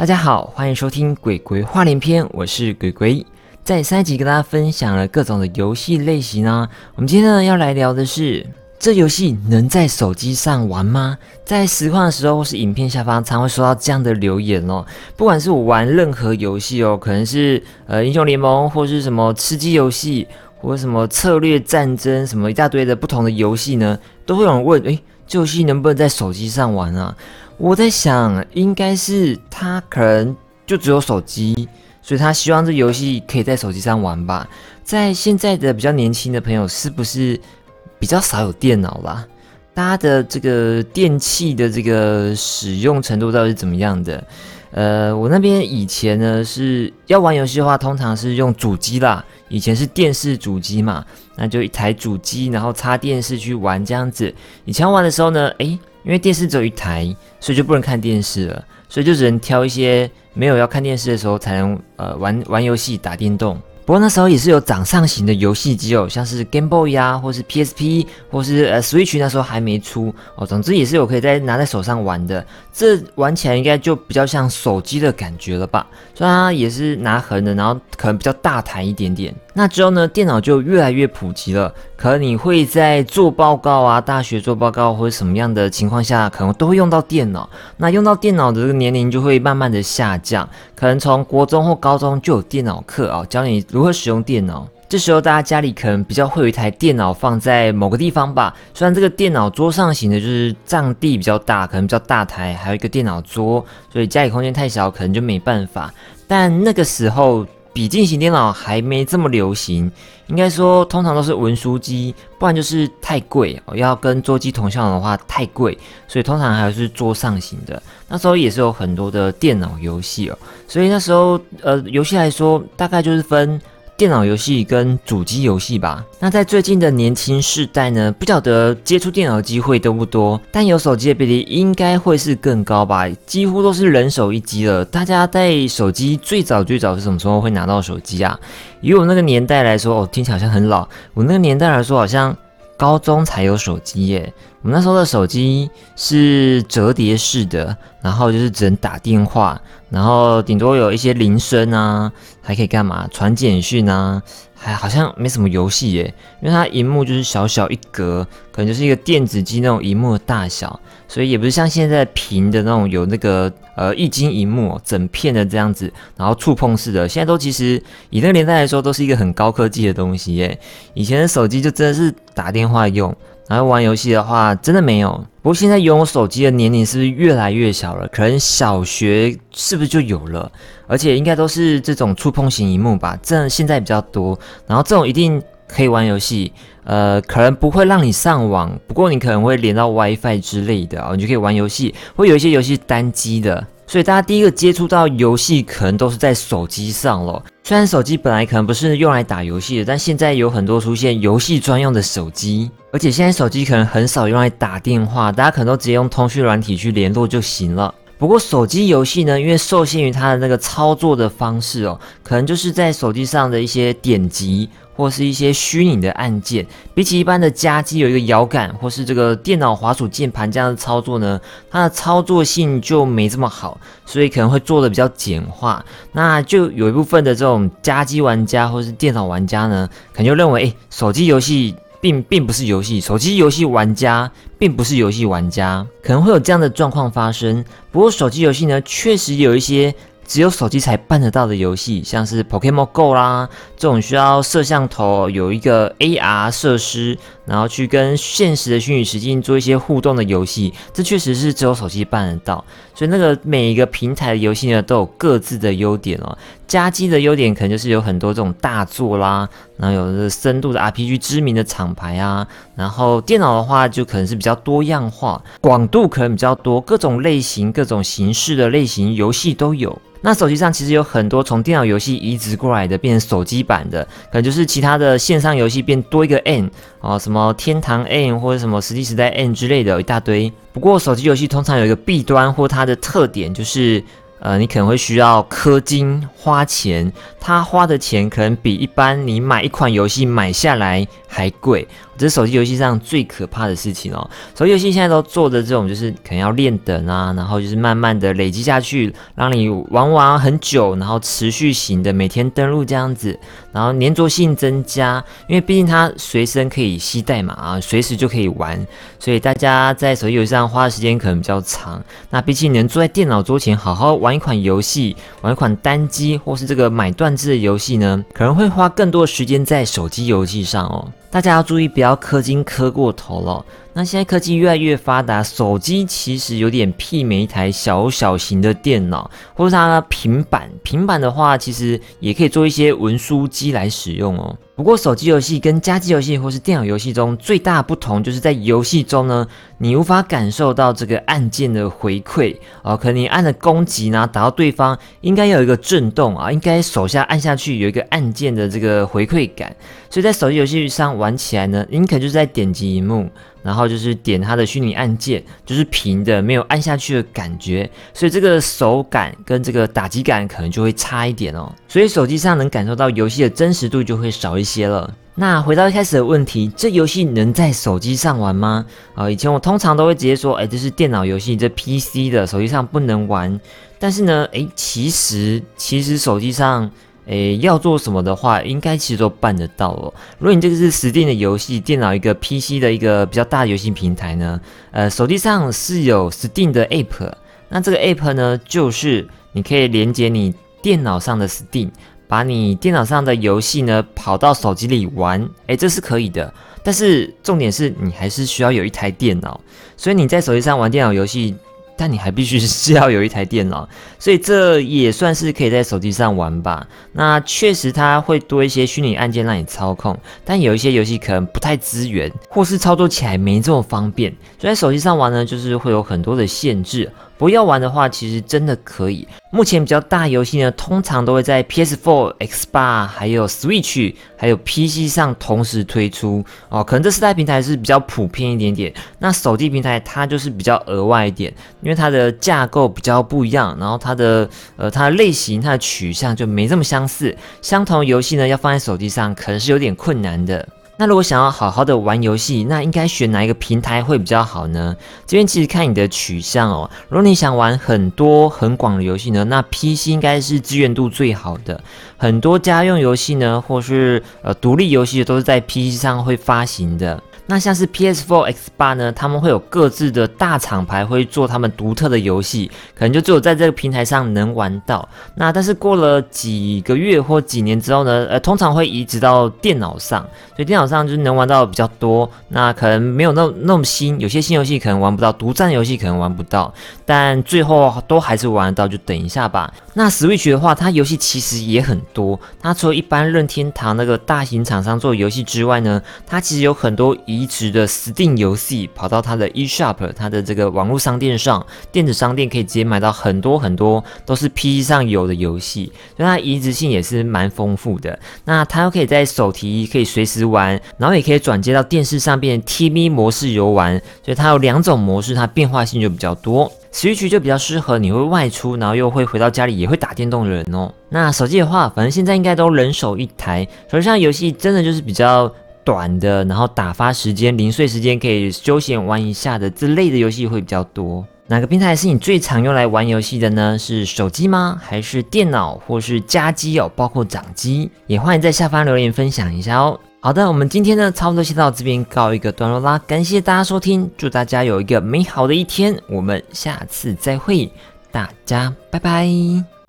大家好，欢迎收听《鬼鬼话连篇》，我是鬼鬼。在上一集跟大家分享了各种的游戏类型呢，我们今天呢要来聊的是，这游戏能在手机上玩吗？在实况的时候或是影片下方，常会收到这样的留言哦。不管是我玩任何游戏哦，可能是呃英雄联盟，或是什么吃鸡游戏，或什么策略战争，什么一大堆的不同的游戏呢，都会有人问：诶，这游戏能不能在手机上玩啊？我在想，应该是他可能就只有手机，所以他希望这游戏可以在手机上玩吧。在现在的比较年轻的朋友，是不是比较少有电脑啦？大家的这个电器的这个使用程度到底是怎么样的？呃，我那边以前呢是要玩游戏的话，通常是用主机啦。以前是电视主机嘛，那就一台主机，然后插电视去玩这样子。以前玩的时候呢，诶。因为电视只有一台，所以就不能看电视了，所以就只能挑一些没有要看电视的时候才能呃玩玩游戏、打电动。不过那时候也是有掌上型的游戏机哦，像是 Game Boy 啊，或是 PSP，或是呃 Switch 那时候还没出哦。总之也是有可以在拿在手上玩的，这玩起来应该就比较像手机的感觉了吧？虽然它也是拿横的，然后可能比较大台一点点。那之后呢，电脑就越来越普及了。可能你会在做报告啊，大学做报告或者什么样的情况下，可能都会用到电脑。那用到电脑的这个年龄就会慢慢的下降。可能从国中或高中就有电脑课啊，教你如何使用电脑。这时候大家家里可能比较会有一台电脑放在某个地方吧。虽然这个电脑桌上型的就是占地比较大，可能比较大台，还有一个电脑桌，所以家里空间太小，可能就没办法。但那个时候。笔记型电脑还没这么流行，应该说通常都是文书机，不然就是太贵哦。要跟桌机同效的话太贵，所以通常还是桌上型的。那时候也是有很多的电脑游戏哦，所以那时候呃游戏来说，大概就是分。电脑游戏跟主机游戏吧。那在最近的年轻世代呢，不晓得接触电脑的机会多不多，但有手机的比例应该会是更高吧。几乎都是人手一机了。大家在手机最早最早是什么时候会拿到手机啊？以我那个年代来说，哦，听起来好像很老。我那个年代来说，好像高中才有手机耶。我们那时候的手机是折叠式的，然后就是只能打电话，然后顶多有一些铃声啊，还可以干嘛？传简讯啊，还好像没什么游戏耶，因为它荧幕就是小小一格，可能就是一个电子机那种荧幕的大小，所以也不是像现在屏的那种有那个呃液晶荧幕整片的这样子，然后触碰式的，现在都其实以那个年代来说都是一个很高科技的东西耶。以前的手机就真的是打电话用。然后玩游戏的话，真的没有。不过现在拥有手机的年龄是不是越来越小了？可能小学是不是就有了？而且应该都是这种触碰型荧幕吧？这现在比较多。然后这种一定可以玩游戏，呃，可能不会让你上网，不过你可能会连到 WiFi 之类的啊，你就可以玩游戏。会有一些游戏单机的。所以大家第一个接触到游戏，可能都是在手机上了。虽然手机本来可能不是用来打游戏的，但现在有很多出现游戏专用的手机，而且现在手机可能很少用来打电话，大家可能都直接用通讯软体去联络就行了。不过手机游戏呢，因为受限于它的那个操作的方式哦，可能就是在手机上的一些点击。或是一些虚拟的按键，比起一般的家机有一个摇杆，或是这个电脑滑鼠键盘这样的操作呢，它的操作性就没这么好，所以可能会做的比较简化。那就有一部分的这种家机玩家或是电脑玩家呢，可能就认为，哎，手机游戏并并不是游戏，手机游戏玩家并不是游戏玩家，可能会有这样的状况发生。不过手机游戏呢，确实有一些。只有手机才办得到的游戏，像是 Pokemon Go 啦，这种需要摄像头有一个 AR 设施，然后去跟现实的虚拟实境做一些互动的游戏，这确实是只有手机办得到。所以那个每一个平台的游戏呢，都有各自的优点哦。家机的优点可能就是有很多这种大作啦，然后有的深度的 RPG 知名的厂牌啊，然后电脑的话就可能是比较多样化，广度可能比较多，各种类型、各种形式的类型游戏都有。那手机上其实有很多从电脑游戏移植过来的，变成手机版的，可能就是其他的线上游戏变多一个 N 啊，什么天堂 N 或者什么实际时代 N 之类的，一大堆。不过手机游戏通常有一个弊端或它的特点就是。呃，你可能会需要氪金花钱，他花的钱可能比一般你买一款游戏买下来还贵。这是手机游戏上最可怕的事情哦。手机游戏现在都做的这种，就是可能要练等啊，然后就是慢慢的累积下去，让你玩玩很久，然后持续型的每天登录这样子，然后粘着性增加，因为毕竟它随身可以携带嘛，啊，随时就可以玩，所以大家在手机游戏上花的时间可能比较长。那比起能坐在电脑桌前好好玩一款游戏，玩一款单机或是这个买断制的游戏呢，可能会花更多时间在手机游戏上哦。大家要注意，不要氪金氪过头了。那现在科技越来越发达，手机其实有点媲美一台小小型的电脑，或者它平板。平板的话，其实也可以做一些文书机来使用哦。不过，手机游戏跟家机游戏或是电脑游戏中最大不同，就是在游戏中呢，你无法感受到这个按键的回馈哦。可能你按了攻击呢，打到对方，应该有一个震动啊，应该手下按下去有一个按键的这个回馈感。所以在手机游戏上玩起来呢，你可就是在点击荧幕。然后就是点它的虚拟按键，就是平的，没有按下去的感觉，所以这个手感跟这个打击感可能就会差一点哦。所以手机上能感受到游戏的真实度就会少一些了。那回到一开始的问题，这游戏能在手机上玩吗？啊，以前我通常都会直接说，哎，这是电脑游戏，这 PC 的，手机上不能玩。但是呢，哎，其实其实手机上。诶，要做什么的话，应该其实都办得到哦。如果你这个是 Steam 的游戏，电脑一个 PC 的一个比较大的游戏平台呢，呃，手机上是有 Steam 的 App，那这个 App 呢，就是你可以连接你电脑上的 Steam，把你电脑上的游戏呢跑到手机里玩，诶，这是可以的。但是重点是你还是需要有一台电脑，所以你在手机上玩电脑游戏。但你还必须是要有一台电脑，所以这也算是可以在手机上玩吧。那确实它会多一些虚拟按键让你操控，但有一些游戏可能不太支援，或是操作起来没这么方便，所以在手机上玩呢，就是会有很多的限制。不要玩的话，其实真的可以。目前比较大游戏呢，通常都会在 PS4、Xbox、还有 Switch、还有 PC 上同时推出哦。可能这四代平台是比较普遍一点点。那手机平台它就是比较额外一点，因为它的架构比较不一样，然后它的呃它的类型、它的取向就没这么相似。相同游戏呢，要放在手机上可能是有点困难的。那如果想要好好的玩游戏，那应该选哪一个平台会比较好呢？这边其实看你的取向哦。如果你想玩很多很广的游戏呢，那 PC 应该是资源度最好的。很多家用游戏呢，或是呃独立游戏都是在 PC 上会发行的。那像是 PS4、X 八呢，他们会有各自的大厂牌会做他们独特的游戏，可能就只有在这个平台上能玩到。那但是过了几个月或几年之后呢，呃，通常会移植到电脑上，所以电脑上就是能玩到比较多。那可能没有那那么新，有些新游戏可能玩不到，独占游戏可能玩不到，但最后都还是玩得到，就等一下吧。那 Switch 的话，它游戏其实也很多，它除了一般任天堂那个大型厂商做游戏之外呢，它其实有很多移。移植的 Steam 游戏跑到它的 eShop，它的这个网络商店上，电子商店可以直接买到很多很多都是 PC 上有的游戏，所以它移植性也是蛮丰富的。那它又可以在手提可以随时玩，然后也可以转接到电视上变 TV 模式游玩，所以它有两种模式，它变化性就比较多。Switch 就比较适合你会外出，然后又会回到家里也会打电动的人哦。那手机的话，反正现在应该都人手一台，手机上游戏真的就是比较。短的，然后打发时间、零碎时间可以休闲玩一下的这类的游戏会比较多。哪个平台是你最常用来玩游戏的呢？是手机吗？还是电脑，或是家机哦？包括掌机，也欢迎在下方留言分享一下哦。好的，我们今天呢，差不多先到这边告一个段落啦。感谢大家收听，祝大家有一个美好的一天。我们下次再会，大家拜拜。